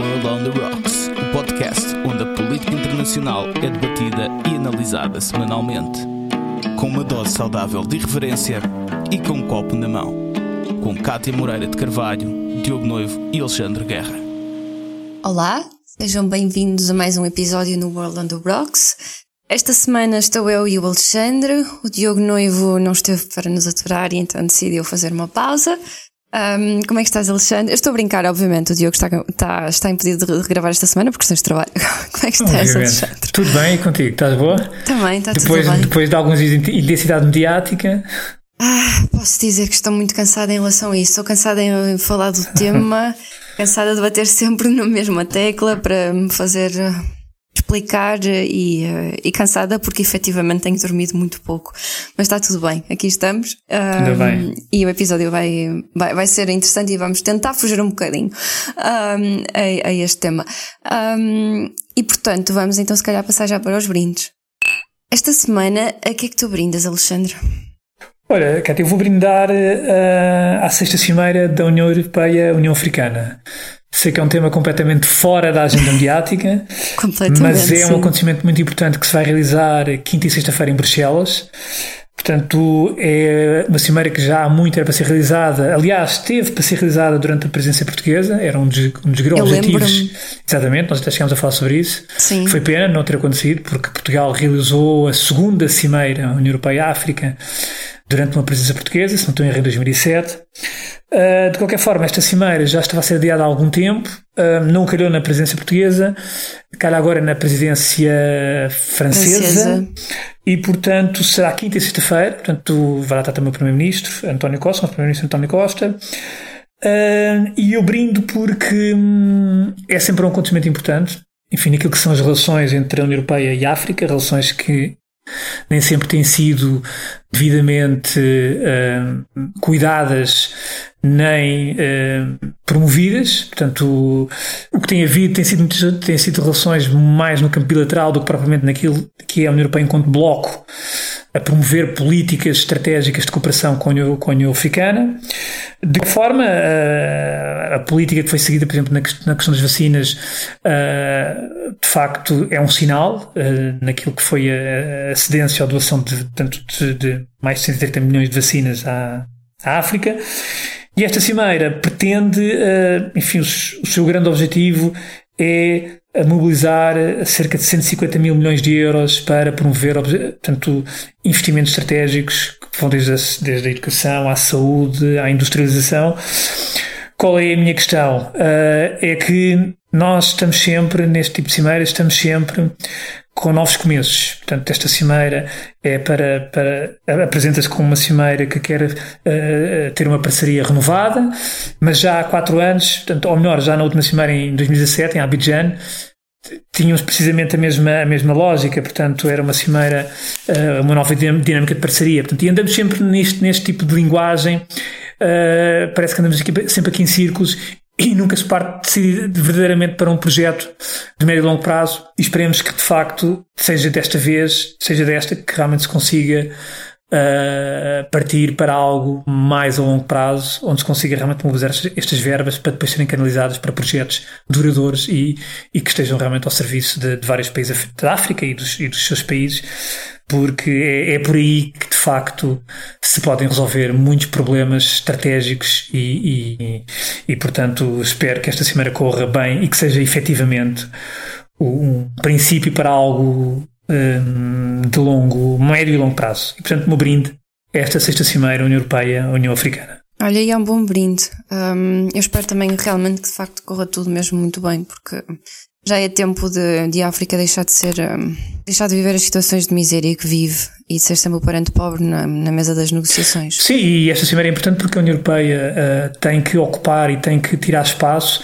World on the Rocks, o podcast onde a política internacional é debatida e analisada semanalmente. Com uma dose saudável de irreverência e com um copo na mão. Com Cátia Moreira de Carvalho, Diogo Noivo e Alexandre Guerra. Olá, sejam bem-vindos a mais um episódio no World on the Rocks. Esta semana estou eu e o Alexandre. O Diogo Noivo não esteve para nos aturar e então decidiu fazer uma pausa. Um, como é que estás, Alexandre? Eu estou a brincar, obviamente. O Diogo está, está, está impedido de gravar esta semana por questões de trabalho. Como é que estás, obviamente. Alexandre? Tudo bem e contigo? Estás boa? Também, está depois, tudo bem. Depois de alguns dias de intensidade mediática. Ah, posso dizer que estou muito cansada em relação a isso. Estou cansada em falar do tema, cansada de bater sempre na mesma tecla para me fazer explicar e, uh, e cansada porque efetivamente tenho dormido muito pouco. Mas está tudo bem, aqui estamos. Um, bem. E o episódio vai, vai, vai ser interessante e vamos tentar fugir um bocadinho um, a, a, este tema. Um, e portanto, vamos então se calhar passar já para os brindes. Esta semana, a que é que tu brindas, Alexandre? Olha, Cátia, eu vou brindar uh, à sexta cimeira da União Europeia-União Africana. Sei que é um tema completamente fora da agenda mediática, mas é um acontecimento muito importante que se vai realizar quinta e sexta-feira em Bruxelas. Portanto, é uma cimeira que já há muito era para ser realizada. Aliás, teve para ser realizada durante a presença portuguesa, era um dos, um dos grandes objetivos. Exatamente, nós até chegámos a falar sobre isso. Sim. Foi pena não ter acontecido, porque Portugal realizou a segunda cimeira União Europeia-África durante uma presença portuguesa, se não estou em erro, em 2007. Uh, de qualquer forma, esta cimeira já estava a ser adiada há algum tempo, uh, não calhou na presidência portuguesa, calha agora na presidência francesa, francesa. e, portanto, será quinta e sexta-feira, portanto, vai lá estar também o Primeiro-Ministro, António Costa, o Primeiro-Ministro António Costa, uh, e eu brindo porque hum, é sempre um acontecimento importante, enfim, aquilo que são as relações entre a União Europeia e a África, relações que nem sempre têm sido devidamente uh, cuidadas nem uh, promovidas. Portanto, o, o, que tem havido tem sido, tem sido relações mais no campo bilateral do que propriamente naquilo que é a União Europeia enquanto bloco a promover políticas estratégicas de cooperação com a União, com a União Africana. De que forma a, a, política que foi seguida, por exemplo, na, na questão das vacinas, uh, facto é um sinal uh, naquilo que foi a, a cedência ou doação de, tanto de, de mais de 130 milhões de vacinas à, à África. E esta cimeira pretende, uh, enfim, o, o seu grande objetivo é a mobilizar cerca de 150 mil milhões de euros para promover portanto, investimentos estratégicos que vão desde a, desde a educação à saúde, à industrialização. Qual é a minha questão? Uh, é que nós estamos sempre, neste tipo de cimeira, estamos sempre com novos começos. Portanto, esta cimeira é para, para apresenta-se como uma cimeira que quer uh, ter uma parceria renovada, mas já há quatro anos, portanto, ou melhor, já na última cimeira em 2017, em Abidjan, tínhamos precisamente a mesma, a mesma lógica, portanto, era uma cimeira, uh, uma nova dinâmica de parceria. Portanto, e andamos sempre neste, neste tipo de linguagem, uh, parece que andamos aqui, sempre aqui em círculos e nunca se parte verdadeiramente para um projeto de médio e longo prazo. E esperemos que de facto seja desta vez, seja desta que realmente se consiga uh, partir para algo mais a longo prazo, onde se consiga realmente mobilizar estas verbas para depois serem canalizadas para projetos duradouros e, e que estejam realmente ao serviço de, de vários países da África e dos, e dos seus países porque é, é, por aí que de facto se podem resolver muitos problemas estratégicos e, e, e, portanto espero que esta cimeira corra bem e que seja efetivamente um princípio para algo de longo, médio e longo prazo. E portanto, meu brinde é esta sexta cimeira União Europeia, União Africana. Olha, e é um bom brinde. Um, eu espero também realmente que de facto corra tudo mesmo muito bem, porque já é tempo de, de África deixar de ser, um, deixar de viver as situações de miséria que vive e de ser sempre o parente pobre na, na mesa das negociações. Sim, e esta cimeira é importante porque a União Europeia uh, tem que ocupar e tem que tirar espaço,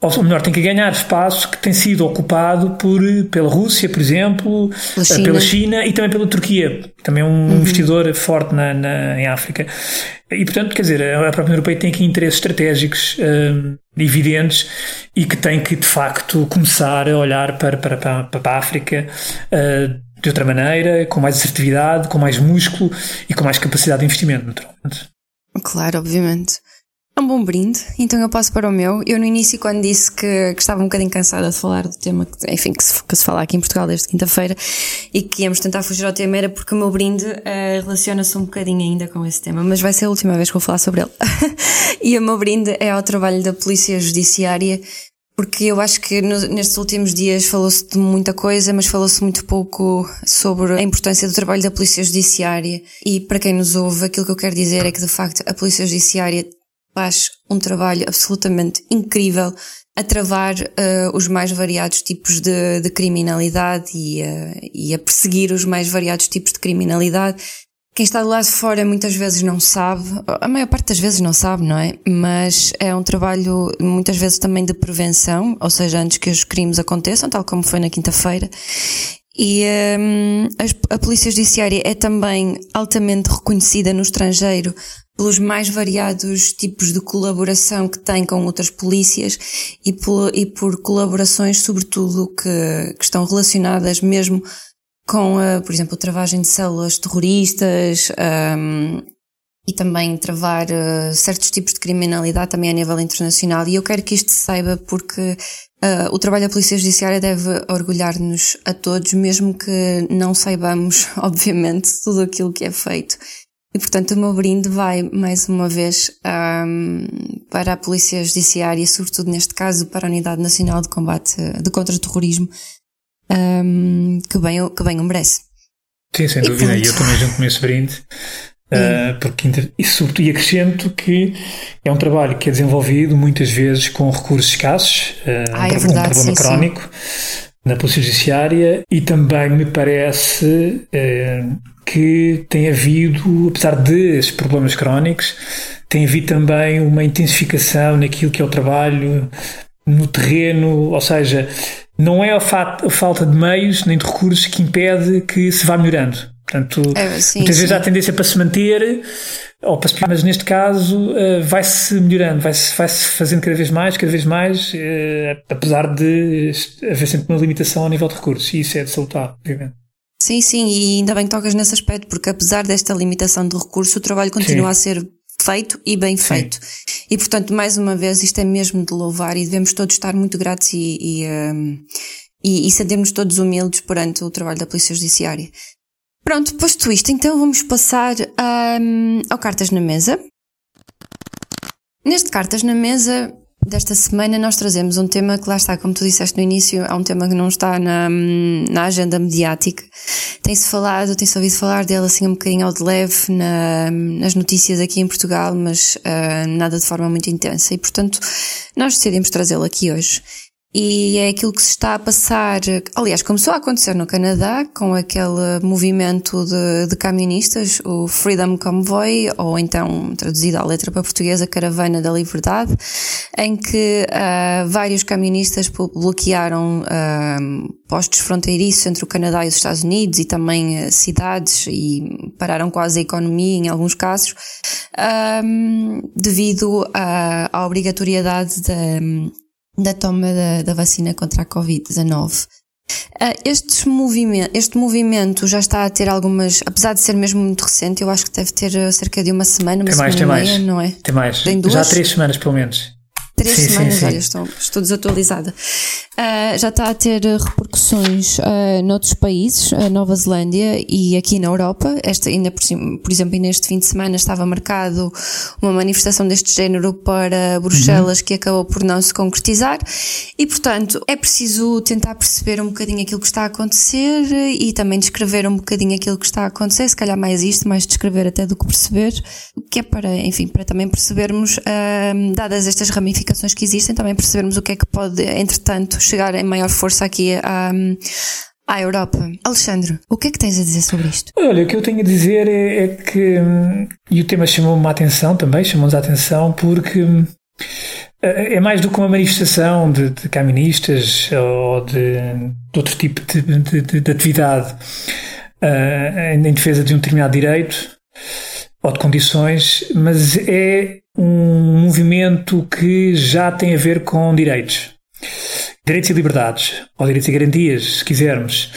ou melhor, tem que ganhar espaço que tem sido ocupado por, pela Rússia, por exemplo, pela China, uh, pela China e também pela Turquia, também é um uhum. investidor forte na, na, em África. E, portanto, quer dizer, a própria União Europeia tem aqui interesses estratégicos uh, evidentes e que tem que, de facto, começar a olhar para, para, para, para a África uh, de outra maneira, com mais assertividade, com mais músculo e com mais capacidade de investimento, naturalmente. Claro, obviamente. É um bom brinde, então eu passo para o meu. Eu no início, quando disse que, que estava um bocadinho cansada de falar do tema, que, enfim, que se, que se fala aqui em Portugal desde quinta-feira e que íamos tentar fugir ao tema, era porque o meu brinde uh, relaciona-se um bocadinho ainda com esse tema, mas vai ser a última vez que vou falar sobre ele. e o meu brinde é ao trabalho da Polícia Judiciária, porque eu acho que no, nestes últimos dias falou-se de muita coisa, mas falou-se muito pouco sobre a importância do trabalho da Polícia Judiciária. E para quem nos ouve, aquilo que eu quero dizer é que de facto a Polícia Judiciária faz um trabalho absolutamente incrível a travar uh, os mais variados tipos de, de criminalidade e, uh, e a perseguir os mais variados tipos de criminalidade. Quem está do lado de fora muitas vezes não sabe, a maior parte das vezes não sabe, não é? Mas é um trabalho muitas vezes também de prevenção, ou seja, antes que os crimes aconteçam, tal como foi na quinta-feira. E um, a, a Polícia Judiciária é também altamente reconhecida no estrangeiro pelos mais variados tipos de colaboração que tem com outras polícias e por, e por colaborações, sobretudo, que, que estão relacionadas mesmo com, a, por exemplo, a travagem de células terroristas um, e também travar uh, certos tipos de criminalidade também a nível internacional. E eu quero que isto se saiba porque uh, o trabalho da Polícia Judiciária deve orgulhar-nos a todos, mesmo que não saibamos, obviamente, tudo aquilo que é feito. E, portanto, o meu brinde vai, mais uma vez, um, para a Polícia Judiciária, sobretudo neste caso para a Unidade Nacional de Combate de Contra-Terrorismo, um, que, bem, que bem o merece. Sim, sem e dúvida. E eu também junto com esse brinde. Uh, porque, e, sobretudo, e acrescento que é um trabalho que é desenvolvido muitas vezes com recursos escassos, uh, ah, é um, verdade, problema sim, crónico sim. Na Polícia Judiciária e também me parece uh, que tem havido, apesar desses problemas crónicos, tem havido também uma intensificação naquilo que é o trabalho no terreno, ou seja, não é a, a falta de meios nem de recursos que impede que se vá melhorando. Portanto, é, sim, muitas sim. vezes há tendência para se manter, ou para se mas neste caso uh, vai-se melhorando, vai-se vai -se fazendo cada vez mais, cada vez mais, uh, apesar de haver sempre uma limitação ao nível de recursos, e isso é de salutar, obviamente. Sim, sim, e ainda bem que tocas nesse aspecto, porque apesar desta limitação de recurso, o trabalho continua sim. a ser feito e bem feito. E portanto, mais uma vez, isto é mesmo de louvar e devemos todos estar muito gratos e, e, um, e, e sentirmos todos humildes perante o trabalho da Polícia Judiciária. Pronto, posto isto, então vamos passar um, ao Cartas na Mesa. Neste Cartas na Mesa, desta semana nós trazemos um tema que lá está, como tu disseste no início, é um tema que não está na, na agenda mediática. Tem-se falado, tem-se ouvido falar dele assim um bocadinho ao de leve na, nas notícias aqui em Portugal, mas uh, nada de forma muito intensa. E portanto, nós decidimos trazê-lo aqui hoje e é aquilo que se está a passar, aliás, começou a acontecer no Canadá com aquele movimento de, de camionistas, o Freedom Convoy, ou então, traduzido à letra para portuguesa, Caravana da Liberdade, em que uh, vários camionistas bloquearam uh, postos fronteiriços entre o Canadá e os Estados Unidos e também uh, cidades e pararam quase a economia em alguns casos, devido à, à obrigatoriedade da da toma da, da vacina contra a Covid-19. Uh, este, movimento, este movimento já está a ter algumas, apesar de ser mesmo muito recente, eu acho que deve ter ah, cerca de uma semana, uma tem semana mais, tem meia, mais. não é? Tem mais. Tem duas? Já há três semanas, pelo menos. Três sim, semanas, sim, sim. olha, estou, estou desatualizada. Uh, já está a ter repercussões uh, noutros países, uh, Nova Zelândia e aqui na Europa. Esta, ainda por, por exemplo, ainda este fim de semana estava marcado uma manifestação deste género para Bruxelas uhum. que acabou por não se concretizar. E, portanto, é preciso tentar perceber um bocadinho aquilo que está a acontecer e também descrever um bocadinho aquilo que está a acontecer, se calhar mais isto, mais descrever até do que perceber, que é para, enfim, para também percebermos, uh, dadas estas ramificações que existem, também percebermos o que é que pode, entretanto, chegar em maior força aqui à, à Europa. Alexandre, o que é que tens a dizer sobre isto? Olha, o que eu tenho a dizer é, é que, hum, e o tema chamou-me a atenção também, chamou-nos a atenção porque hum, é, é mais do que uma manifestação de, de caministas ou de, de outro tipo de, de, de atividade uh, em defesa de um determinado direito ou de condições, mas é um movimento que já tem a ver com direitos direitos e liberdades, ou direitos e garantias, se quisermos.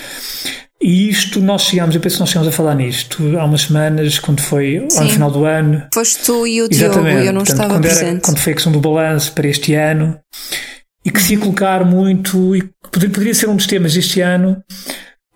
E isto nós chegámos, eu penso que nós chegámos a falar nisto há umas semanas, quando foi Sim. ao final do ano. Foste tu e o Diogo, eu não Portanto, estava quando presente. Era, quando foi a questão do balanço para este ano, e que se ia colocar muito, e poderia, poderia ser um dos temas deste ano,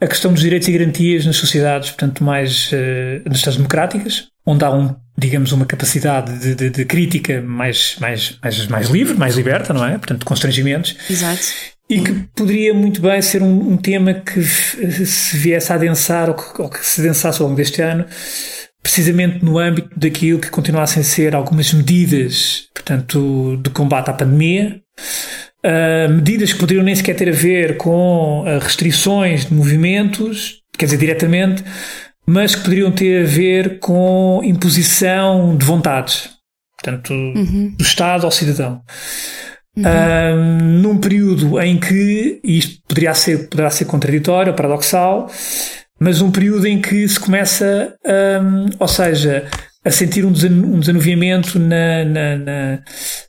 a questão dos direitos e garantias nas sociedades, portanto, mais uh, nas sociedades democráticas, onde há um, digamos, uma capacidade de, de, de, crítica mais, mais, mais, mais livre, mais liberta, não é? Portanto, de constrangimentos. Exato. E que poderia muito bem ser um, um tema que se viesse a adensar ou que, ou que se adensasse ao longo deste ano, precisamente no âmbito daquilo que continuassem a ser algumas medidas, portanto, de combate à pandemia, uh, medidas que poderiam nem sequer ter a ver com uh, restrições de movimentos, quer dizer, diretamente, mas que poderiam ter a ver com imposição de vontades, portanto, uhum. do Estado ao cidadão. Uhum. num período em que, e isto poderia ser, poderá ser contraditório, paradoxal, mas um período em que se começa, um, ou seja, a sentir um, desanuviamento na, na, na,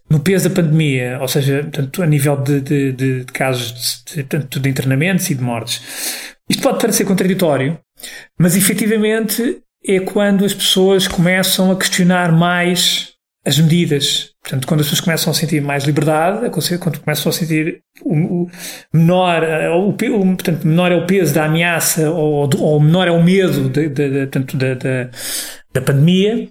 no peso da pandemia, ou seja, tanto a nível de, de, de casos de, tanto de internamentos e de mortes. Isto pode parecer contraditório, mas efetivamente é quando as pessoas começam a questionar mais as medidas. Portanto, quando as pessoas começam a sentir mais liberdade, quando começam a sentir o, o menor, o, o, portanto, menor é o peso da ameaça ou, ou menor é o medo de, de, de, da, pandemia,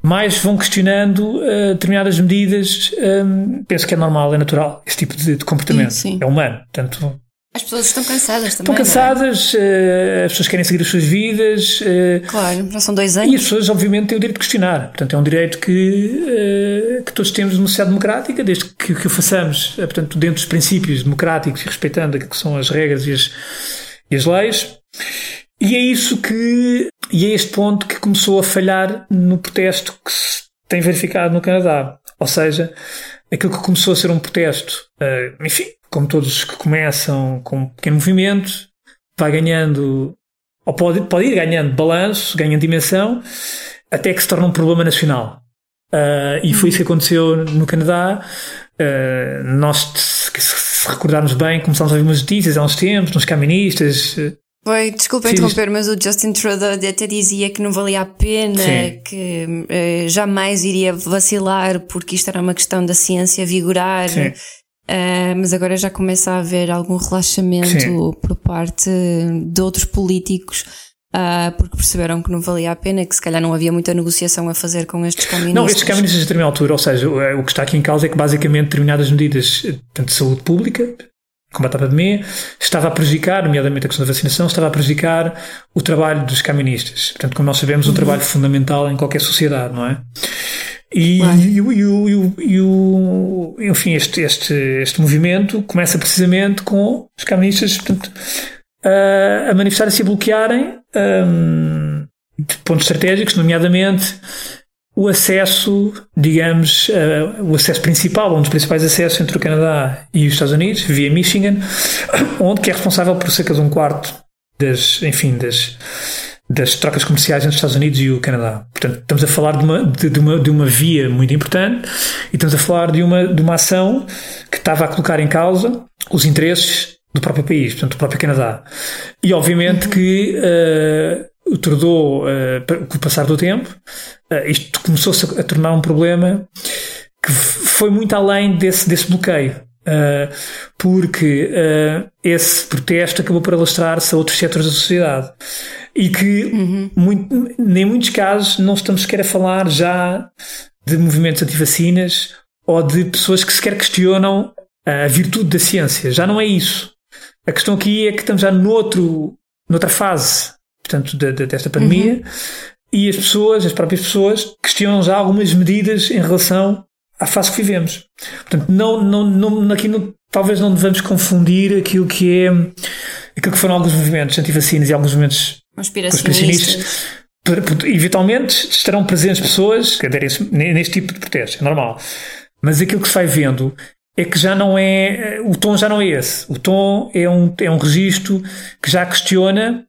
mais vão questionando uh, determinadas medidas. Um, penso que é normal, é natural, esse tipo de, comportamento. Sim, sim. É humano. Portanto, as pessoas estão cansadas também. Estão é? cansadas, é? as pessoas querem seguir as suas vidas. Eh, claro, já são dois anos. E as pessoas, obviamente, têm o direito de questionar. Portanto, é um direito que, eh, que todos temos numa sociedade democrática, desde que, que o façamos, portanto, dentro dos princípios democráticos e respeitando aquilo que são as regras e as, e as leis. E é isso que. E é este ponto que começou a falhar no protesto que se tem verificado no Canadá. Ou seja, aquilo que começou a ser um protesto, enfim, como todos que começam com um pequeno movimento, vai ganhando, ou pode, pode ir ganhando balanço, ganhando dimensão, até que se torna um problema nacional. Uh, e foi isso que aconteceu no Canadá. Uh, nós, se, recordarmos bem, começámos a ouvir umas notícias há uns tempos, nos caministas. Foi, desculpa interromper, mas o Justin Trudeau até dizia que não valia a pena, Sim. que uh, jamais iria vacilar porque isto era uma questão da ciência vigorar. Sim. Uh, mas agora já começa a haver algum relaxamento Sim. por parte de outros políticos. Uh, porque perceberam que não valia a pena, que se calhar não havia muita negociação a fazer com estes caministas. Não, estes caministas a determinada altura, ou seja, o que está aqui em causa é que basicamente determinadas medidas, tanto de saúde pública, combate à pandemia, estava a prejudicar, nomeadamente a questão da vacinação, estava a prejudicar o trabalho dos caministas. Portanto, como nós sabemos, um uhum. trabalho fundamental em qualquer sociedade, não é? E, e, e, e, o, enfim, este, este, este movimento começa precisamente com os caministas portanto, a, a manifestarem-se e a bloquearem um, pontos estratégicos, nomeadamente o acesso, digamos, uh, o acesso principal, um dos principais acessos entre o Canadá e os Estados Unidos, via Michigan, onde que é responsável por cerca de um quarto das, enfim, das, das trocas comerciais entre os Estados Unidos e o Canadá. Portanto, estamos a falar de uma, de, de, uma, de uma via muito importante e estamos a falar de uma, de uma ação que estava a colocar em causa os interesses do próprio país, portanto, do próprio Canadá. E obviamente uhum. que uh, o Trudeau, uh, com o passar do tempo, uh, isto começou-se a, a tornar um problema que foi muito além desse, desse bloqueio. Uh, porque uh, esse protesto acabou por alastrar-se a outros setores da sociedade e que uhum. muito, em muitos casos não estamos sequer a falar já de movimentos anti-vacinas ou de pessoas que sequer questionam a virtude da ciência. Já não é isso. A questão aqui é que estamos já noutro, noutra fase, portanto, de, de, desta pandemia uhum. e as pessoas, as próprias pessoas, questionam já algumas medidas em relação à fase que vivemos. Portanto, não, não, não, aqui não, talvez não devamos confundir aquilo que é aquilo que foram alguns movimentos anti-vacinas e alguns movimentos conspiracionistas. Eventualmente estarão presentes pessoas que aderem neste tipo de protesto, é normal. Mas aquilo que se vai vendo é que já não é. O tom já não é esse. O tom é um, é um registro que já questiona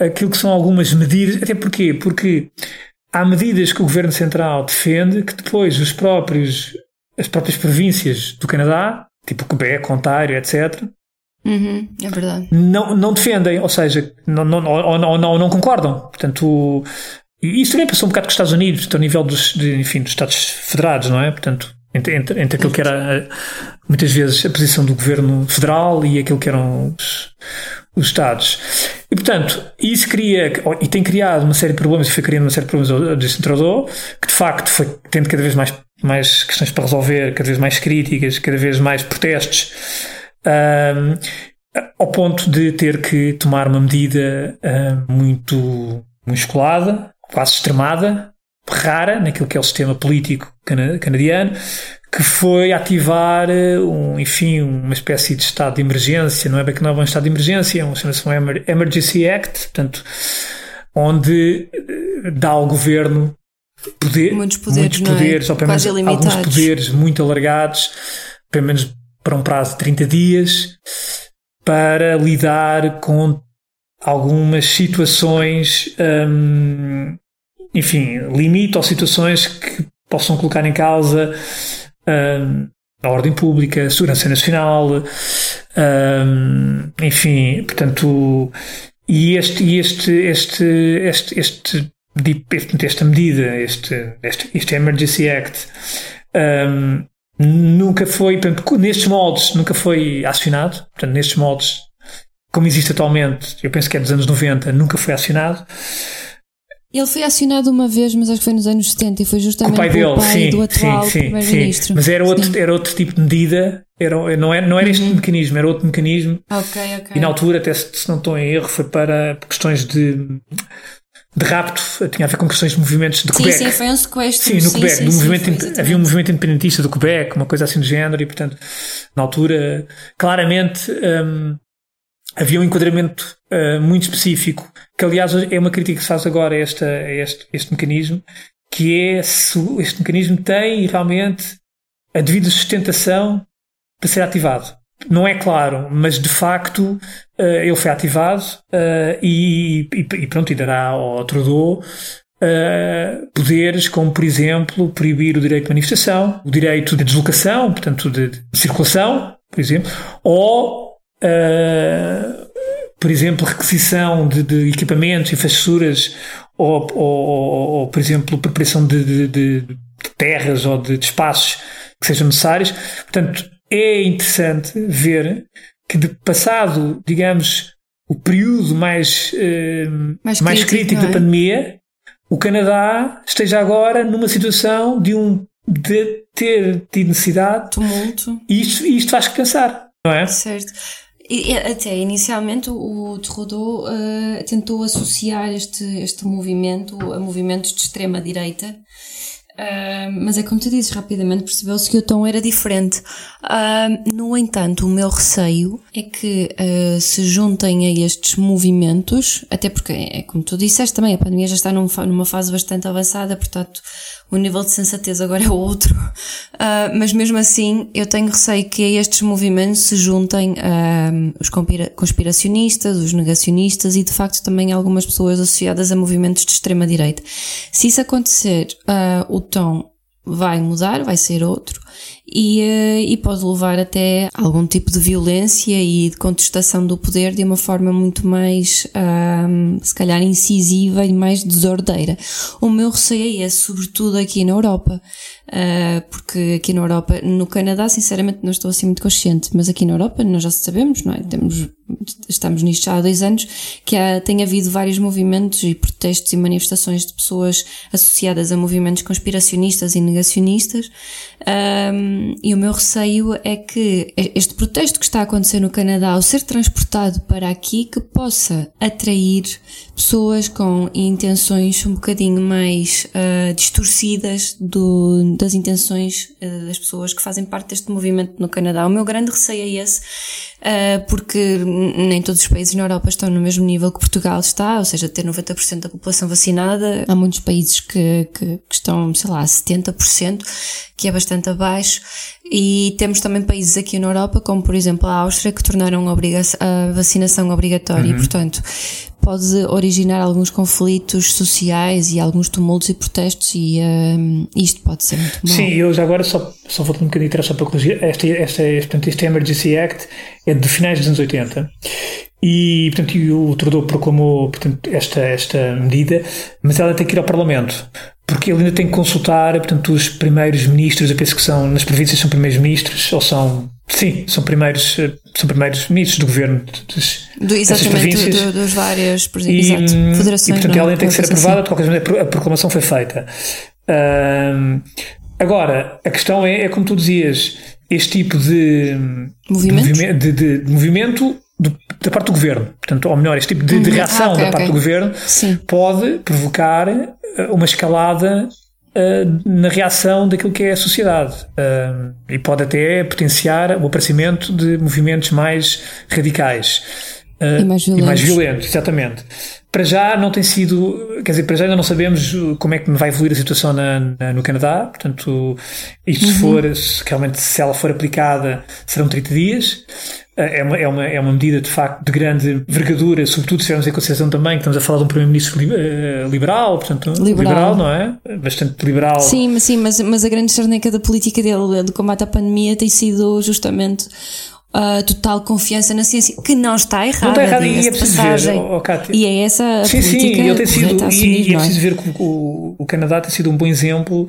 aquilo que são algumas medidas. Até porquê? Porque há medidas que o Governo Central defende que depois os próprios, as próprias províncias do Canadá, tipo Quebec, Ontário, etc., Uhum, é verdade. Não, não defendem, ou seja, não, não, ou, não, não concordam. Portanto, isso também passou um bocado com os Estados Unidos, ao nível dos, de, enfim, dos Estados federados, não é? Portanto, entre, entre, entre aquilo que era muitas vezes a posição do governo federal e aquilo que eram os, os Estados. E, portanto, isso cria, e tem criado uma série de problemas, e foi criando uma série de problemas ao descentralizador, que de facto foi tendo cada vez mais, mais questões para resolver, cada vez mais críticas, cada vez mais protestos, um, ao ponto de ter que tomar uma medida um, muito musculada, quase extremada, rara naquilo que é o sistema político canadiano, que foi ativar eh, um, enfim, uma espécie de estado de emergência, não é bem que não é um estado de emergência, é um, chama-se um Emergency Act, portanto, onde eh, dá ao governo poder, muitos poderes, muitos poderes é? ou pelo menos alguns poderes muito alargados, pelo menos para um prazo de 30 dias, para lidar com algumas situações, hum, enfim, limite ou situações que possam colocar em causa hum, a ordem pública, a segurança nacional, hum, enfim, portanto, e este, este, este, este, este, este esta medida, este, este, este Emergency Act, um, nunca foi, portanto, nestes moldes, nunca foi acionado, portanto, nestes moldes como existe atualmente, eu penso que é dos anos 90, nunca foi acionado. Ele foi acionado uma vez, mas acho que foi nos anos 70 e foi justamente o pai dele, pai sim, do atual sim, primeiro-ministro. Mas era outro, era outro tipo de medida, era, não era, não era este uhum. mecanismo, era outro mecanismo. Ok, ok. E na altura, até se, se não estou em erro, foi para questões de, de rapto, tinha a ver com questões de movimentos de Quebec. Sim, sim, foi um sequestro. Sim, no sim, Quebec, sim, sim, movimento, havia um movimento independentista do Quebec, uma coisa assim do género, e portanto, na altura, claramente, um, havia um enquadramento uh, muito específico, que aliás é uma crítica que se faz agora a, esta, a este, este mecanismo, que é se este mecanismo tem realmente a devida sustentação para ser ativado. Não é claro, mas de facto uh, ele foi ativado uh, e, e, e, pronto, e dará ao Trudeau Uh, poderes como, por exemplo, proibir o direito de manifestação, o direito de deslocação, portanto, de, de circulação, por exemplo, ou uh, por exemplo, requisição de, de equipamentos, infraestruturas, ou, ou, ou, ou, por exemplo, preparação de, de, de terras ou de, espaços que sejam necessários. Portanto, é interessante ver que de passado, digamos, o período mais, uh, mais, mais crítico, crítico é? da pandemia, o Canadá esteja agora numa situação de um de ter tido necessidade. Tumulto. E isto, isto faz pensar, não é? Certo. E, até inicialmente o Trudeau uh, tentou associar este, este movimento a movimentos de extrema direita, uh, mas é como tu dizes, rapidamente percebeu-se que o tom era diferente. Uh, no entanto, o meu receio é que se juntem a estes movimentos, até porque, é como tu disseste também, a pandemia já está num, numa fase bastante avançada, portanto o nível de sensatez agora é outro. Uh, mas mesmo assim, eu tenho receio que a estes movimentos se juntem uh, os conspiracionistas, os negacionistas e de facto também algumas pessoas associadas a movimentos de extrema-direita. Se isso acontecer, uh, o tom vai mudar, vai ser outro e, eh, e pode levar até algum tipo de violência e de contestação do poder de uma forma muito mais, um, se calhar, incisiva e mais desordeira. O meu receio é sobretudo aqui na Europa, uh, porque aqui na Europa, no Canadá, sinceramente, não estou assim muito consciente, mas aqui na Europa nós já sabemos, não é? Temos, estamos nisto há dois anos, que há, tem havido vários movimentos e protestos e manifestações de pessoas associadas a movimentos conspiracionistas e negacionistas. Um, e o meu receio é que este protesto que está a acontecer no Canadá, ao ser transportado para aqui, que possa atrair pessoas com intenções um bocadinho mais uh, distorcidas do, das intenções uh, das pessoas que fazem parte deste movimento no Canadá. O meu grande receio é esse, uh, porque nem todos os países na Europa estão no mesmo nível que Portugal está, ou seja, ter 90% da população vacinada. Há muitos países que, que, que estão, sei lá, a 70%, que é bastante abaixo. E temos também países aqui na Europa, como por exemplo a Áustria, que tornaram a vacinação obrigatória. Uhum. E, portanto, pode originar alguns conflitos sociais e alguns tumultos e protestos e um, isto pode ser muito mal. Sim, eu já agora só, só volto um bocadinho atrás só para corrigir. Este, este, este, este Emergency Act é de finais dos anos 80 e, portanto, o Trudeau proclamou portanto, esta, esta medida, mas ela tem que ir ao Parlamento porque ele ainda tem que consultar, portanto, os primeiros ministros, eu penso que são, nas províncias são primeiros ministros, ou são, sim, são primeiros, são primeiros ministros do governo das, do, exatamente, províncias. Do, dos várias e, exato, federações. E, portanto, ela ainda tem que ser aprovada, assim. de qualquer maneira, a proclamação foi feita. agora, a questão é, é, como tu dizias, este tipo de movimento, de, de, de movimento do, da parte do governo. Portanto, ou melhor, este tipo de, de uhum. reação ah, okay, da parte okay. do governo Sim. pode provocar eh, uma escalada uh, na reação daquilo que é a sociedade. Uh, e pode até potenciar o aparecimento de movimentos mais radicais. Uh, e, mais violentos. e mais violentos, exatamente. Para já não tem sido, quer dizer, para já ainda não sabemos como é que vai evoluir a situação na, na, no Canadá, portanto, isto uhum. se for, se, realmente se ela for aplicada, serão 30 dias. É uma, é, uma, é uma medida de facto de grande envergadura, sobretudo se tivermos em consideração também que estamos a falar de um Primeiro-Ministro eh, liberal, portanto, liberal. liberal. não é? Bastante liberal. Sim, sim mas, mas a grande charneca da política dele, de combate à pandemia, tem sido justamente a total confiança na ciência, que não está errada. Não está errada e é preciso ver, oh, E é essa a sim, política sim, ele tem sido, assumir, e, é, é preciso ver que o, o Canadá tem sido um bom exemplo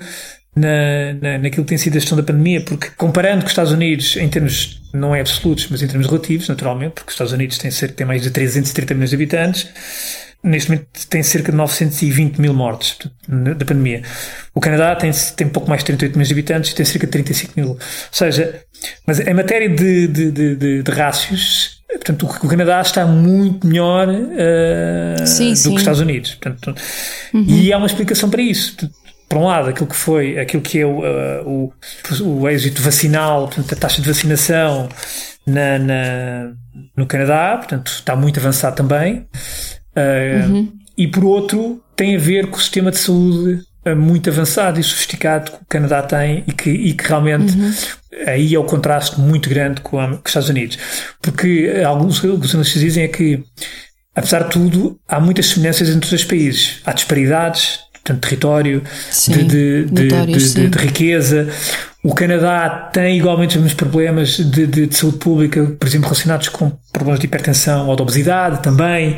na, na, naquilo que tem sido a gestão da pandemia, porque comparando com os Estados Unidos, em termos, não é absolutos, mas em termos relativos, naturalmente, porque os Estados Unidos têm, cerca, têm mais de 330 milhões de habitantes, neste momento tem cerca de 920 mil mortes da pandemia. O Canadá tem, tem pouco mais de 38 milhões de habitantes e tem cerca de 35 mil. Ou seja, mas em matéria de, de, de, de, de rácios, portanto, o, Canadá está muito melhor uh, sim, do sim. que os Estados Unidos. Portanto, uhum. E há uma explicação para isso por um lado, aquilo que foi, aquilo que é o, uh, o, o êxito vacinal, portanto, a taxa de vacinação na, na, no Canadá, portanto, está muito avançado também. Uh, uhum. E por outro, tem a ver com o sistema de saúde uh, muito avançado e sofisticado que o Canadá tem e que, e que realmente uhum. aí é o contraste muito grande com, a, com os Estados Unidos. Porque alguns, alguns analistas dizem é que, apesar de tudo, há muitas semelhanças entre os dois países. Há disparidades, portanto, território, sim, de, de, de, de, riqueza. O Canadá tem igualmente os mesmos problemas de, saúde pública, por exemplo, relacionados com problemas de hipertensão ou de obesidade também.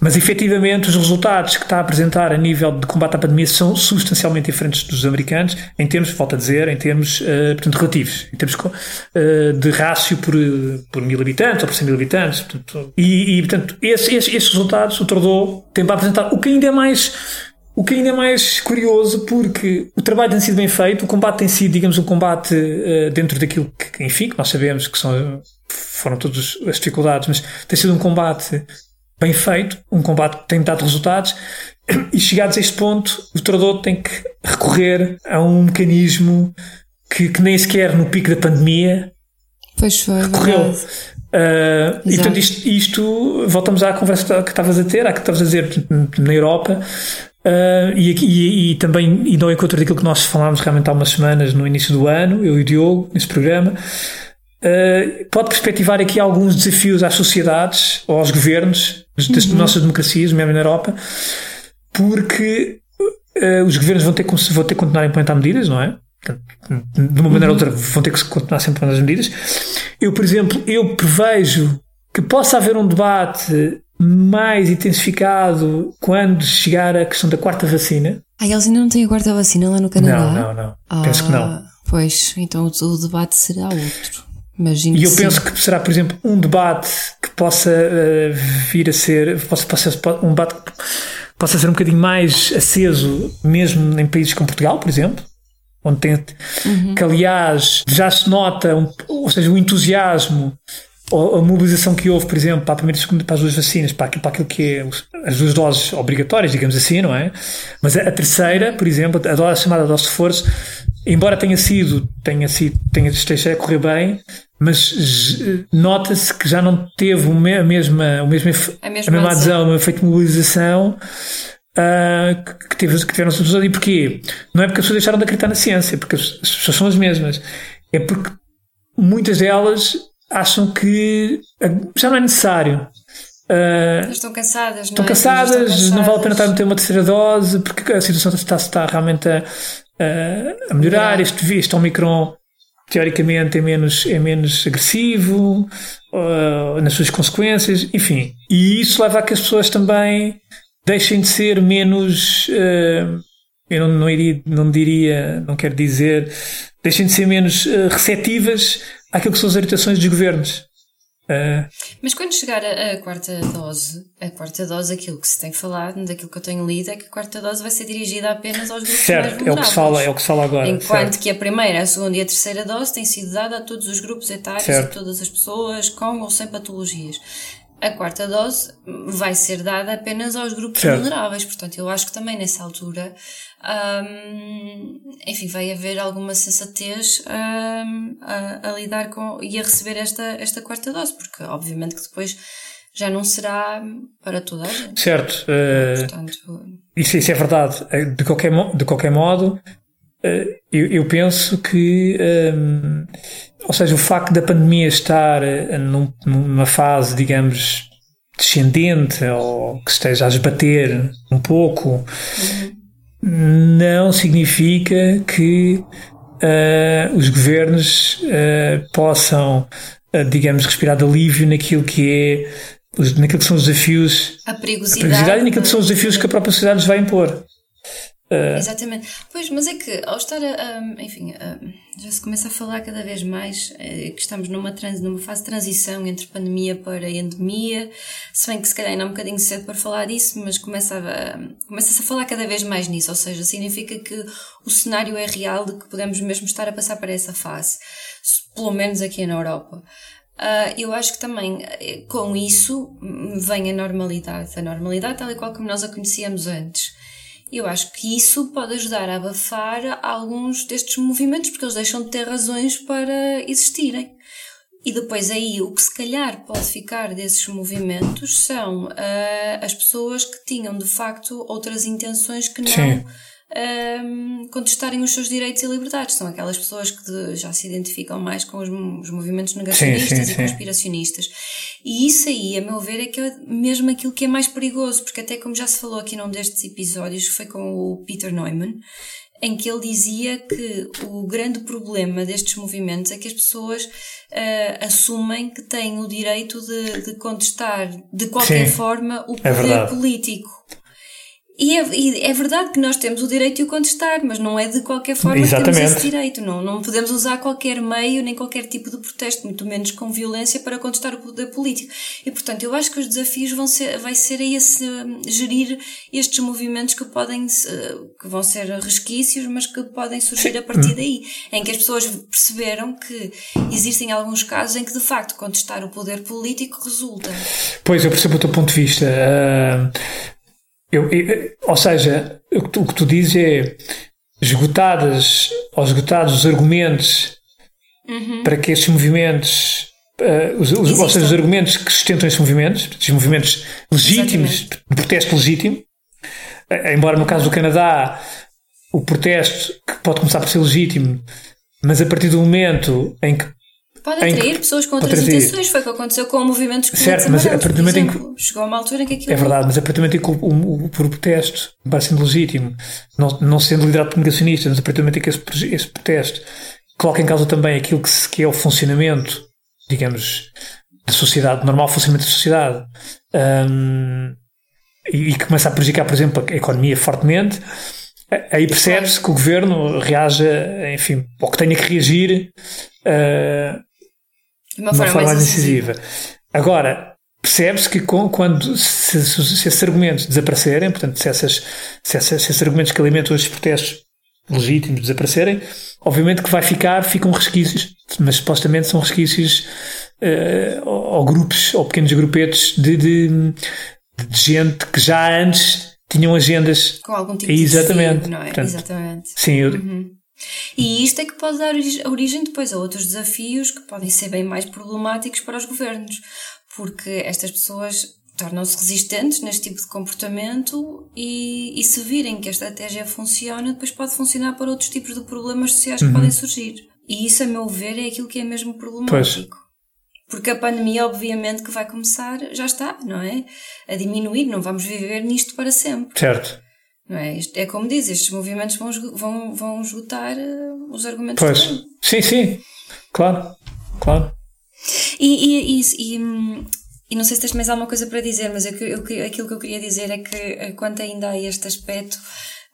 Mas efetivamente os resultados que está a apresentar a nível de combate à pandemia são substancialmente diferentes dos americanos, em termos, volto a dizer, em termos uh, portanto, relativos, em termos uh, de rácio por, por mil habitantes ou por cem mil habitantes. Portanto, e, e, portanto, esses, esses, esses resultados o Trudeau tem para apresentar, o que ainda é mais o que ainda é mais curioso porque o trabalho tem sido bem feito, o combate tem sido, digamos, um combate uh, dentro daquilo que, enfim, que nós sabemos que são, foram todas as dificuldades, mas tem sido um combate bem feito, um combate que tem dado resultados, e chegados a este ponto, o treinador tem que recorrer a um mecanismo que, que nem sequer no pico da pandemia pois foi, recorreu. Uh, e portanto, isto, isto, voltamos à conversa que estavas a ter, à que estavas a dizer na Europa, Uh, e, e, e, também e ao encontro daquilo que nós falámos realmente há umas semanas no início do ano, eu e o Diogo, nesse programa, uh, pode perspectivar aqui alguns desafios às sociedades ou aos governos das uhum. nossas democracias, mesmo na Europa, porque uh, os governos vão ter, vão ter que continuar a implementar medidas, não é? De uma maneira ou outra vão ter que continuar sempre a implementar as medidas. Eu, por exemplo, eu prevejo que possa haver um debate mais intensificado quando chegar a questão da quarta vacina. Ah, eles ainda não têm a quarta vacina lá no Canadá? Não, não, não. Ah, penso que não. Pois, então o debate será outro. E eu penso que será, por exemplo, um debate que possa uh, vir a ser, possa, possa, um debate que possa ser um bocadinho mais aceso, mesmo em países como Portugal, por exemplo, onde tem, uhum. que aliás já se nota, um, ou seja, o entusiasmo a mobilização que houve, por exemplo, para a primeira e segunda, para as duas vacinas, para aquilo, para aquilo que é as duas doses obrigatórias, digamos assim, não é? Mas a, a terceira, por exemplo, a dose chamada dose de reforço, embora tenha sido, tenha sido, tenha esteja a correr bem, mas nota-se que já não teve a mesma, o mesmo, a mesma, a mesma adesão, o mesmo efeito de mobilização uh, que, teve, que tiveram as pessoas. E porquê? Não é porque as pessoas deixaram de acreditar na ciência, porque as, as pessoas são as mesmas. É porque muitas delas acham que já não é necessário. Uh, estão cansadas, estão, é? cansadas, estão cansadas, não vale a pena estar a meter uma terceira dose, porque a situação está, está realmente a, a, melhorar. Este, este Omicron, teoricamente, é menos, é menos agressivo uh, nas suas consequências, enfim. E isso leva a que as pessoas também deixem de ser menos. Uh, eu não, não, iria, não diria, não quero dizer, deixem de ser menos uh, receptivas àquilo que são as orientações dos governos. Uh, Mas quando chegar a, a, quarta dose, a quarta dose, aquilo que se tem falado, daquilo que eu tenho lido, é que a quarta dose vai ser dirigida apenas aos grupos certo, mais vulneráveis. É o que se fala, é o que se fala agora. Enquanto certo. que a primeira, a segunda e a terceira dose têm sido dada a todos os grupos etários certo. e a todas as pessoas com ou sem patologias a quarta dose vai ser dada apenas aos grupos certo. vulneráveis. Portanto, eu acho que também nessa altura, um, enfim, vai haver alguma sensatez um, a, a, lidar com e a receber esta, esta quarta dose, porque obviamente que depois já não será para toda a gente. Certo. Uh, Portanto, isso, isso é verdade. Eh, de qualquer, de qualquer modo, uh, eu, eu, penso que. Um, ou seja, o facto da pandemia estar eh, num, numa fase, digamos, descendente ou que esteja a esbater um pouco, não significa que uh, os governos uh, possam, uh, digamos, respirar de alívio naquilo que é naquilo que são os desafios a perigosidade, a perigosidade e naquilo que são os desafios que a própria sociedade nos vai impor. Uh... Exatamente. Pois, mas é que ao estar a, um, enfim, já se começa a falar cada vez mais uh, que estamos numa, trans, numa fase de transição entre pandemia para endemia, se bem que se calhar ainda é um bocadinho cedo para falar disso, mas começa a, começa-se a falar cada vez mais nisso, ou seja, significa que o cenário é real de que podemos mesmo estar a passar para essa fase, pelo menos aqui na Europa. Uh, eu acho que também eh, com isso vem a normalidade, a normalidade tal e qual como nós a conhecíamos antes. Eu acho que isso pode ajudar a abafar alguns destes movimentos, porque eles deixam de ter razões para existirem. E depois aí o que se calhar pode ficar desses movimentos são uh, as pessoas que tinham de facto outras intenções que não um, contestarem os seus direitos e liberdades. São aquelas pessoas que já se identificam mais com os, os movimentos negacionistas sim, sim, e conspiracionistas. E isso aí, a meu ver, é que é mesmo aquilo que é mais perigoso, porque até como já se falou aqui num destes episódios, que foi com o Peter Neumann, em que ele dizia que o grande problema destes movimentos é que as pessoas uh, assumem que têm o direito de, de contestar de qualquer Sim, forma o é poder é político. E é, e é, verdade que nós temos o direito de o contestar, mas não é de qualquer forma Exatamente. que temos esse direito. Não, não podemos usar qualquer meio, nem qualquer tipo de protesto, muito menos com violência, para contestar o poder político. E, portanto, eu acho que os desafios vão ser, vai ser a esse, hum, gerir estes movimentos que podem, que vão ser resquícios, mas que podem surgir a partir daí. Em que as pessoas perceberam que existem alguns casos em que, de facto, contestar o poder político resulta. Pois, eu percebo o teu ponto de vista. Uh eu, eu, ou seja, o que, tu, o que tu dizes é esgotadas ou esgotados os argumentos uhum. para que estes movimentos, uh, os, os, ou seja, os argumentos que sustentam esses movimentos, esses movimentos legítimos, Exatamente. de protesto legítimo, uh, embora no caso do Canadá o protesto que pode começar por ser legítimo, mas a partir do momento em que Pode atrair que, pessoas com outras intenções, foi o que aconteceu com o movimento Certo, mas a partir do momento em que. Chegou a uma altura em que aquilo. É verdade, mas a partir do momento em que o, o, protesto vai sendo legítimo, não, não sendo liderado por negacionistas, mas a partir do momento em que esse, esse protesto coloca em causa também aquilo que, se, que é o funcionamento, digamos, da sociedade, normal funcionamento da sociedade, um, e, e começa a prejudicar, por exemplo, a economia fortemente, aí percebe-se que o governo reaja, enfim, ou que tenha que reagir. Uh, de uma, de uma forma, mais incisiva. Agora, percebe-se que com, quando se, se, se, esses argumentos desaparecerem, portanto, se, essas, se, essas, se esses argumentos que alimentam estes protestos legítimos desaparecerem, obviamente que vai ficar, ficam resquícios, mas supostamente são resquícios uh, ou, grupos, ou pequenos grupetes de, de, de, gente que já antes tinham agendas. Com algum tipo Exatamente. de não é? Portanto, Exatamente. Sim, eu, uhum. E isto é que pode dar origem depois a outros desafios que podem ser bem mais problemáticos para os governos, porque estas pessoas tornam-se resistentes neste tipo de comportamento e, e, se virem que a estratégia funciona, depois pode funcionar para outros tipos de problemas sociais que uhum. podem surgir. E isso, a meu ver, é aquilo que é mesmo problemático. Pois. Porque a pandemia, obviamente, que vai começar, já está, não é? A diminuir, não vamos viver nisto para sempre. Certo. Não é? é como diz, estes movimentos vão, vão, vão esgotar uh, os argumentos. Pois, sim, sim, claro, claro. E, e, e, e, não sei se tens mais alguma coisa para dizer, mas eu, eu, aquilo que eu queria dizer é que, eh, quanto ainda a este aspecto,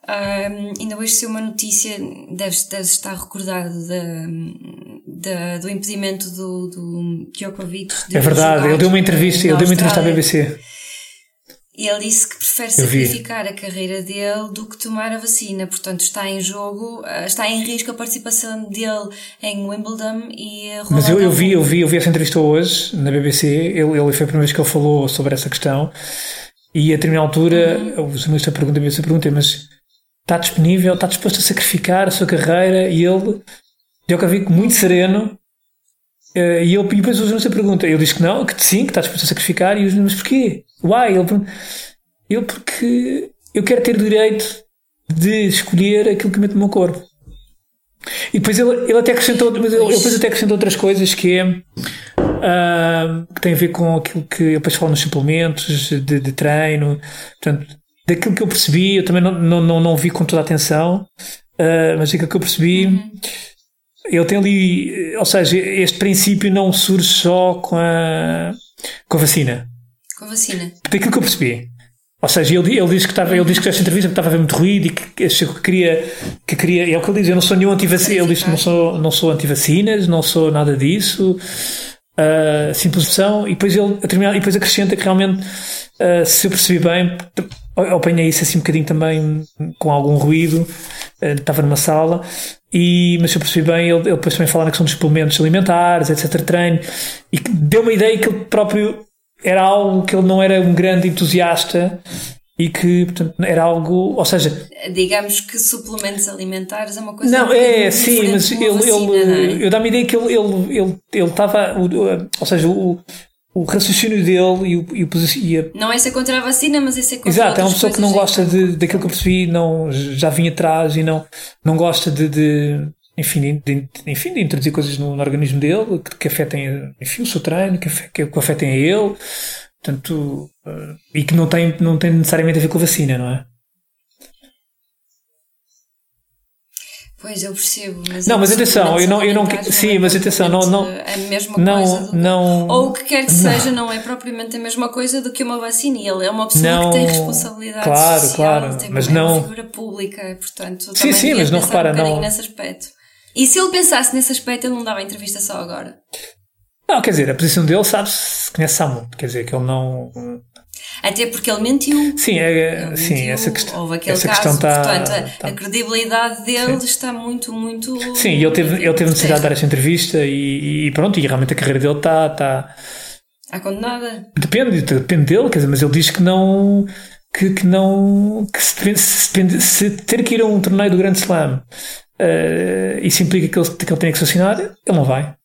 um, ainda hoje se uma notícia, deves, deves estar recordado da, da, do impedimento do, do Djokovic. é verdade, ele deu uma entrevista, ele deu uma entrevista à BBC. E ele disse que prefere sacrificar a carreira dele do que tomar a vacina. Portanto, está em jogo, eh, está em risco a participação dele em Wimbledon e a Mas eu, eu, vi, eu, vi, eu vi essa entrevista hoje na BBC. Ele, ele foi a primeira vez que ele falou sobre essa questão. E a determinada altura, uhum. o jornalista pergunta, a pergunta, mas está disponível, está disposto a sacrificar a sua carreira? E ele, Djokovic, muito sereno, e, ele, e depois o jornalista pergunta, ele diz que não, que sim, que está disposto a sacrificar, e os mas porquê? Why? Ele, ele porque eu quero ter direito de escolher aquilo que mete no meu corpo. E depois ele, ele até acrescentou, mas ele, ele depois até acrescentou outras coisas que é uh, que tem a ver com aquilo que ele depois fala nos suplementos de, de, treino, portanto, daquilo que eu percebi, eu também não, não, não, não vi com toda a atenção, uh, mas daquilo que eu percebi. Uhum ele tem ali, ou seja, este princípio não surge só com a, com a vacina. Com a vacina. Daquilo que eu percebi. Ou seja, ele, ele diz que estava, ele diz que esta entrevista estava a haver muito ruído e que que queria, que queria, é o que ele diz, eu não sou nenhum antivacina, ele diz não sou, não sou antivacinas, não sou nada disso, uh, e depois ele, a e depois acrescenta que realmente, uh, se eu percebi bem, eu apanhei isso assim um bocadinho também com algum ruído, uh, estava numa sala, e, mas se eu percebi bem, ele, ele depois também fala na questão dos suplementos alimentares, etc. treino, e deu uma ideia que ele próprio era algo que ele não era um grande entusiasta e que, portanto, era algo, ou seja... Digamos que suplementos alimentares é uma coisa... Não, é, sim, mas ele, vacina, ele é? eu dá-me a ideia que ele, ele, ele, ele estava, ou seja, o, o raciocínio dele e o, e o e a... Não é ser contra a vacina, mas é ser contra Exato, é uma pessoa que não gosta de, daquilo que eu percebi, não, já vinha atrás e não, não gosta de, de enfim, de, enfim, de introduzir coisas no, no organismo dele que, que, afetem enfim, o seu treino, que, que, que afetem a ele, portanto, uh, e que não tem, não tem necessariamente a ver com a vacina, não é? Pois, eu percebo. Mas não, mas atenção, eu não, eu não, sim, mas atenção, não, não, a mesma não, coisa do, não, ou o que quer que não. seja, não é propriamente a mesma coisa do que uma vacina. E ele é uma pessoa não, que tem responsabilidade claro, social, claro, tem mas uma, não, figura pública, portanto, sim, sim, mas não repara, um não. nesse aspecto. E se ele pensasse nesse aspecto, ele não dava entrevista só agora. Não, quer dizer, a posição dele sabe-se, conhece há muito, quer dizer, que ele não, até porque ele mentiu. Sim, é, ele sim mentiu, essa questão. Houve aquele essa caso, questão está, portanto, a, está, a credibilidade dele sim. está muito, muito. Sim, ele teve, ele teve necessidade de dar esta entrevista e, e, pronto, e realmente a carreira dele está. está Está condenada. Depende, depende dele, quer dizer, mas ele diz que não. Que, que não. que se, se, se, ter que ir a um torneio do Grande Slam uh, isso implica que ele, que ele tenha que se assinar, ele não vai.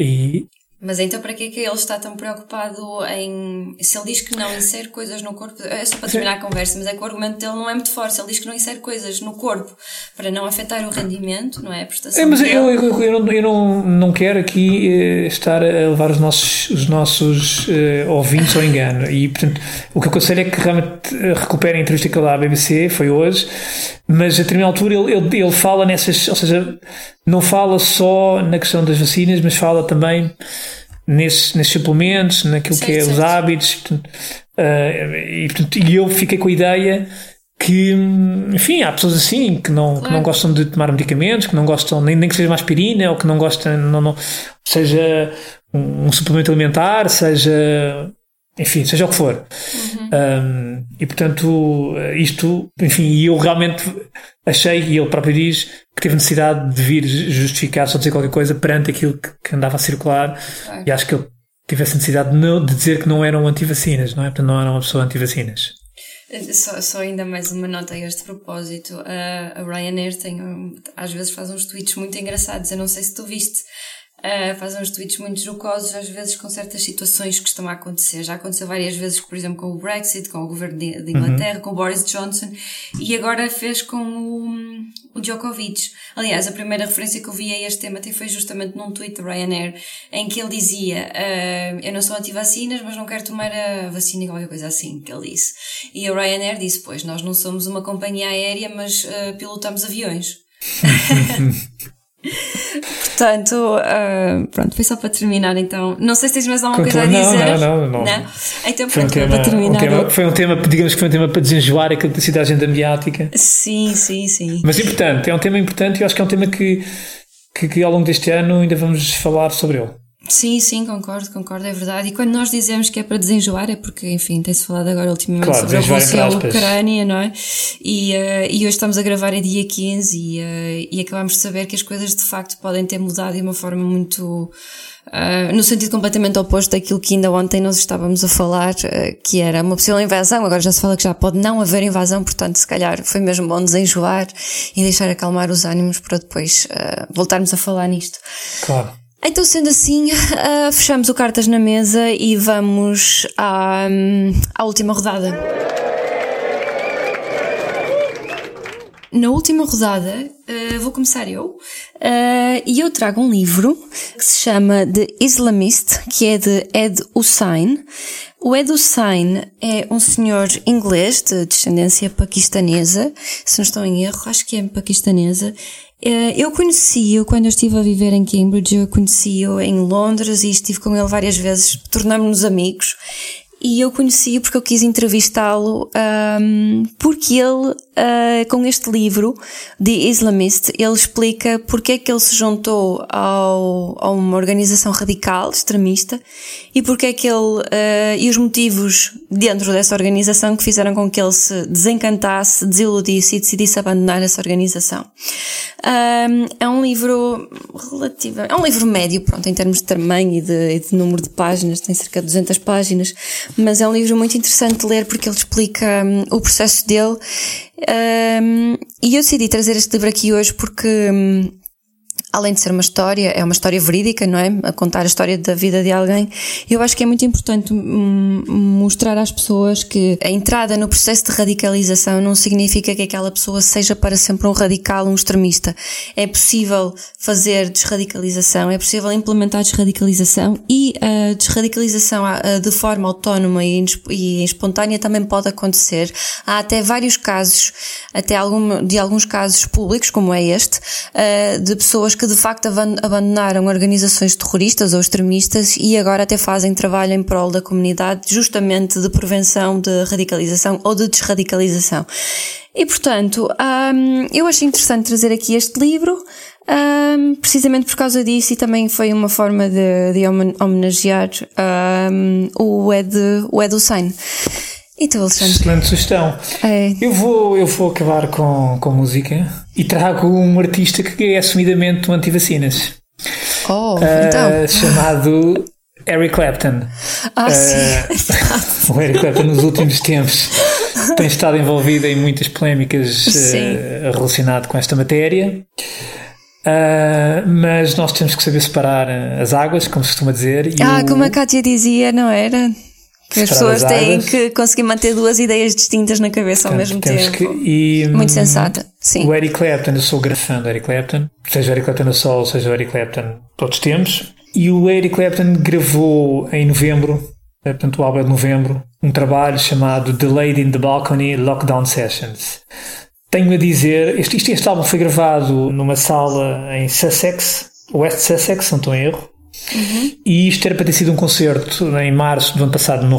E, mas então para que é que ele está tão preocupado em. Se ele diz que não insere coisas no corpo. É só para terminar a conversa, mas é que o argumento dele não é muito forte. Ele diz que não insere coisas no corpo para não afetar o rendimento, não é? A prestação é, mas eu, eu, eu, não, eu não, não quero aqui eh, estar a levar os nossos, os nossos eh, ouvintes ao engano. E portanto, o que eu aconselho é que realmente eh, recuperem a entrevista que ele dá à BBC, foi hoje, mas a determinada altura ele, ele, ele fala nessas. Ou seja, não fala só na questão das vacinas, mas fala também nesses, nesses suplementos, naquilo certo, que é certo. os hábitos. Portanto, uh, e, portanto, e eu fiquei com a ideia que, enfim, há pessoas assim que não, claro. que não gostam de tomar medicamentos, que não gostam nem, nem que seja uma aspirina, ou que não gostam, não, não, seja um, um suplemento alimentar, seja enfim, seja o que for. Uhum. Um, e portanto, isto, enfim, eu realmente achei, e ele próprio diz, que teve necessidade de vir justificar, só dizer qualquer coisa perante aquilo que, que andava a circular, okay. e acho que ele tivesse necessidade de, não, de dizer que não eram anti-vacinas, não é? Portanto, não era uma pessoa anti-vacinas. Só, só, ainda mais uma nota a este propósito. A, a Ryanair tem, às vezes faz uns tweets muito engraçados. Eu não sei se tu viste Uh, fazem uns tweets muito jocosos, às vezes com certas situações que estão a acontecer. Já aconteceu várias vezes, por exemplo, com o Brexit, com o governo de, de Inglaterra, uhum. com o Boris Johnson, e agora fez com o, o Djokovic. Aliás, a primeira referência que eu vi a este tema até foi justamente num tweet do Ryanair, em que ele dizia: uh, Eu não sou anti-vacinas, mas não quero tomar a vacina, qualquer coisa assim, que ele disse. E a Ryanair disse: Pois, nós não somos uma companhia aérea, mas uh, pilotamos aviões. Portanto, uh, pronto, foi só para terminar então. Não sei se tens mais alguma coisa a dizer. Não, não, não. não? Então, foi pronto, um tema, para terminar. Um tema, foi um tema, digamos que foi um tema para desenjoar a capacidade da agenda mediática. Sim, sim, sim. Mas importante, é um tema importante e eu acho que é um tema que, que, que ao longo deste ano ainda vamos falar sobre ele. Sim, sim, concordo, concordo, é verdade. E quando nós dizemos que é para desenjoar, é porque, enfim, tem-se falado agora ultimamente claro, sobre a Rússia e a Ucrânia, não é? E, uh, e hoje estamos a gravar em dia 15 e, uh, e acabamos de saber que as coisas de facto podem ter mudado de uma forma muito. Uh, no sentido completamente oposto daquilo que ainda ontem nós estávamos a falar, que era uma possível invasão. Agora já se fala que já pode não haver invasão, portanto, se calhar foi mesmo bom desenjoar e deixar acalmar os ânimos para depois voltarmos a falar nisto. Claro. Então, sendo assim, uh, fechamos o Cartas na Mesa e vamos à, à última rodada. Na última rodada, uh, vou começar eu, uh, e eu trago um livro que se chama The Islamist, que é de Ed Hussein. O Ed Hussein é um senhor inglês de descendência paquistanesa, se não estou em erro, acho que é paquistanesa, eu conheci-o quando eu estive a viver em Cambridge, eu conheci-o em Londres e estive com ele várias vezes, tornámos-nos amigos. E eu conheci-o porque eu quis entrevistá-lo, um, porque ele uh, com este livro, The Islamist, ele explica porque é que ele se juntou ao, a uma organização radical, extremista, e porque é que ele, uh, e os motivos dentro dessa organização que fizeram com que ele se desencantasse, desiludisse e decidisse abandonar essa organização. Um, é um livro relativo, é um livro médio, pronto, em termos de tamanho e de, e de número de páginas, tem cerca de 200 páginas, mas é um livro muito interessante de ler porque ele explica um, o processo dele. Um, e eu decidi trazer este livro aqui hoje porque um, além de ser uma história, é uma história verídica, não é? A contar a história da vida de alguém. Eu acho que é muito importante hum, mostrar às pessoas que a entrada no processo de radicalização não significa que aquela pessoa seja para sempre um radical, um extremista. É possível fazer desradicalização, é possível implementar desradicalização e a desradicalização de forma autónoma e espontânea também pode acontecer. Há até vários casos, até de alguns casos públicos, como é este, de pessoas que de facto abandonaram organizações terroristas ou extremistas e agora até fazem trabalho em prol da comunidade justamente de prevenção de radicalização ou de desradicalização. E portanto, um, eu achei interessante trazer aqui este livro, um, precisamente por causa disso e também foi uma forma de, de homenagear um, o Ed, o Ed Hussein. E tu, Alexandre? Excelente sugestão. É. Eu, vou, eu vou acabar com, com música e trago um artista que é assumidamente um anti-vacinas. Oh, uh, então. Chamado Eric Clapton. Ah, uh, sim. o Eric Clapton nos últimos tempos tem estado envolvido em muitas polémicas uh, relacionado com esta matéria. Uh, mas nós temos que saber separar as águas, como se costuma dizer. ah, o... como a Kátia dizia, não era? Que as pessoas têm que conseguir manter duas ideias distintas na cabeça ao mesmo tempo. Que, e, Muito sensata, sim. O Eric Clapton, eu sou grande fã do Eric Clapton, seja o Eric Clapton a sol, seja o Eric Clapton todos os tempos. E o Eric Clapton gravou em novembro, portanto o álbum é de novembro, um trabalho chamado The Lady in the Balcony Lockdown Sessions. Tenho a dizer, este, este álbum foi gravado numa sala em Sussex, West Sussex, se não estou em erro, Uhum. E isto era para ter sido um concerto em março do ano passado no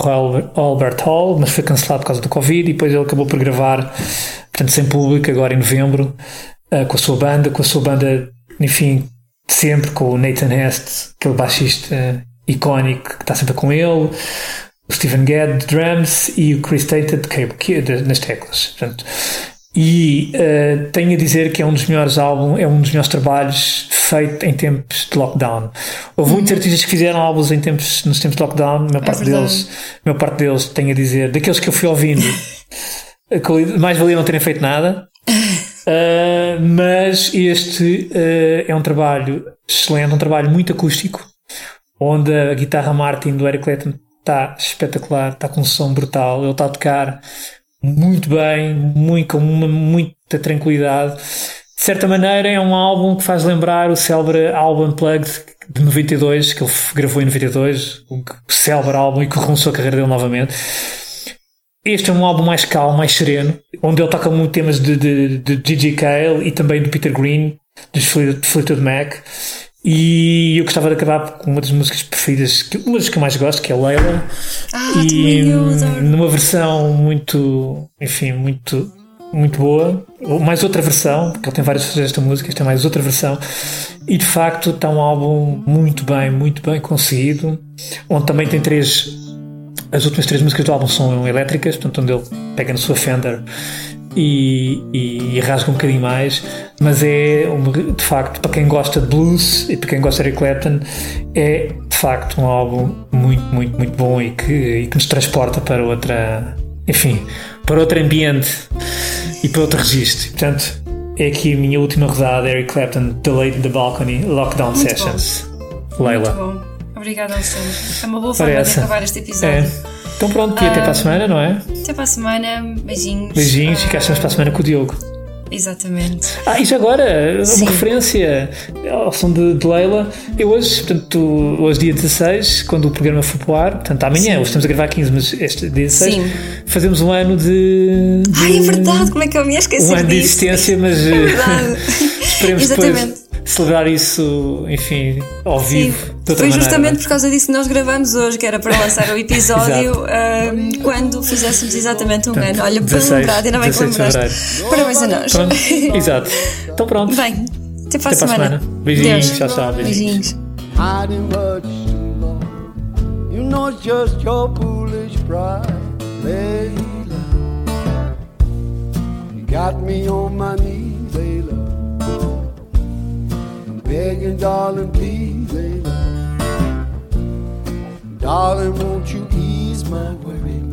Albert Hall, mas foi cancelado por causa do Covid e depois ele acabou por gravar, portanto, sem público, agora em novembro, uh, com a sua banda, com a sua banda, enfim, sempre com o Nathan Hest, aquele baixista uh, icónico que está sempre com ele, o Stephen Gadd de drums e o Chris Tate de, nas teclas. Portanto, e uh, tenho a dizer que é um dos melhores álbuns, é um dos melhores trabalhos feito em tempos de lockdown. Houve uhum. muitos artistas que fizeram álbuns em tempos, nos tempos de lockdown, a maior é parte deles, a maior parte deles, tenho a dizer, daqueles que eu fui ouvindo, mais valia não terem feito nada. Uh, mas este uh, é um trabalho excelente, um trabalho muito acústico, onde a guitarra Martin do Eric Clapton está espetacular, está com um som brutal, ele está a tocar muito bem, muito, com uma, muita tranquilidade. De certa maneira, é um álbum que faz lembrar o célebre álbum Unplugged de 92, que ele gravou em 92, o célebre álbum e que relançou a carreira dele novamente. Este é um álbum mais calmo, mais sereno, onde ele toca muito temas de, de, de DJ Cale e também do Peter Green, dos Fleetwood Mac. E eu gostava de acabar com uma das músicas preferidas, uma das que eu mais gosto, que é Leila. Ah, e numa versão muito, enfim, muito, muito boa. Mais outra versão, porque ele tem várias versões desta música, esta é mais outra versão. E de facto está um álbum muito bem, muito bem conseguido, onde também tem três. As últimas três músicas do álbum são elétricas, portanto, onde ele pega na sua Fender e, e, e, rasga um bocadinho mais, mas é de facto para quem gosta de blues e para quem gosta de Eric Clapton é de facto um álbum muito, muito, muito bom e que, e que nos transporta para outra, enfim, para outro ambiente e para outro registro. Portanto, é aqui a minha última rodada, Eric Clapton, Delayed in the Balcony, Lockdown muito Sessions. Bom. Leila. Muito bom. Obrigada, Alexandre. É uma boa forma Parece. de acabar este episódio. É. Então pronto, e até para a semana, não é? Até para a semana, beijinhos. Beijinhos, uh... ficaste para a semana com o Diogo. Exatamente. Ah, e já agora, Sim. uma referência ao som de, de, Leila. Eu hoje, portanto, hoje dia 16, quando o programa for para o ar, portanto, amanhã, Sim. hoje estamos a gravar 15, mas este dia 16, Sim. fazemos um ano de, de. Ai, é verdade, como é que eu me esqueci Um ano disso? de existência, mas é verdade. esperemos Exatamente. depois celebrar isso, enfim, ao vivo. Sim, foi justamente maneira. por causa disso que nós gravamos hoje, que era para lançar o episódio um, quando fizéssemos exatamente um Portanto, ano. Olha, bem lembrado, ainda bem que lembraste. Parabéns a nós. Pronto, exato. Então pronto. Bem, até para a semana. semana. Beijinhos, Deus. tchau, tchau. Beijinhos. You begging, darling, please. Darling, won't you ease my worry?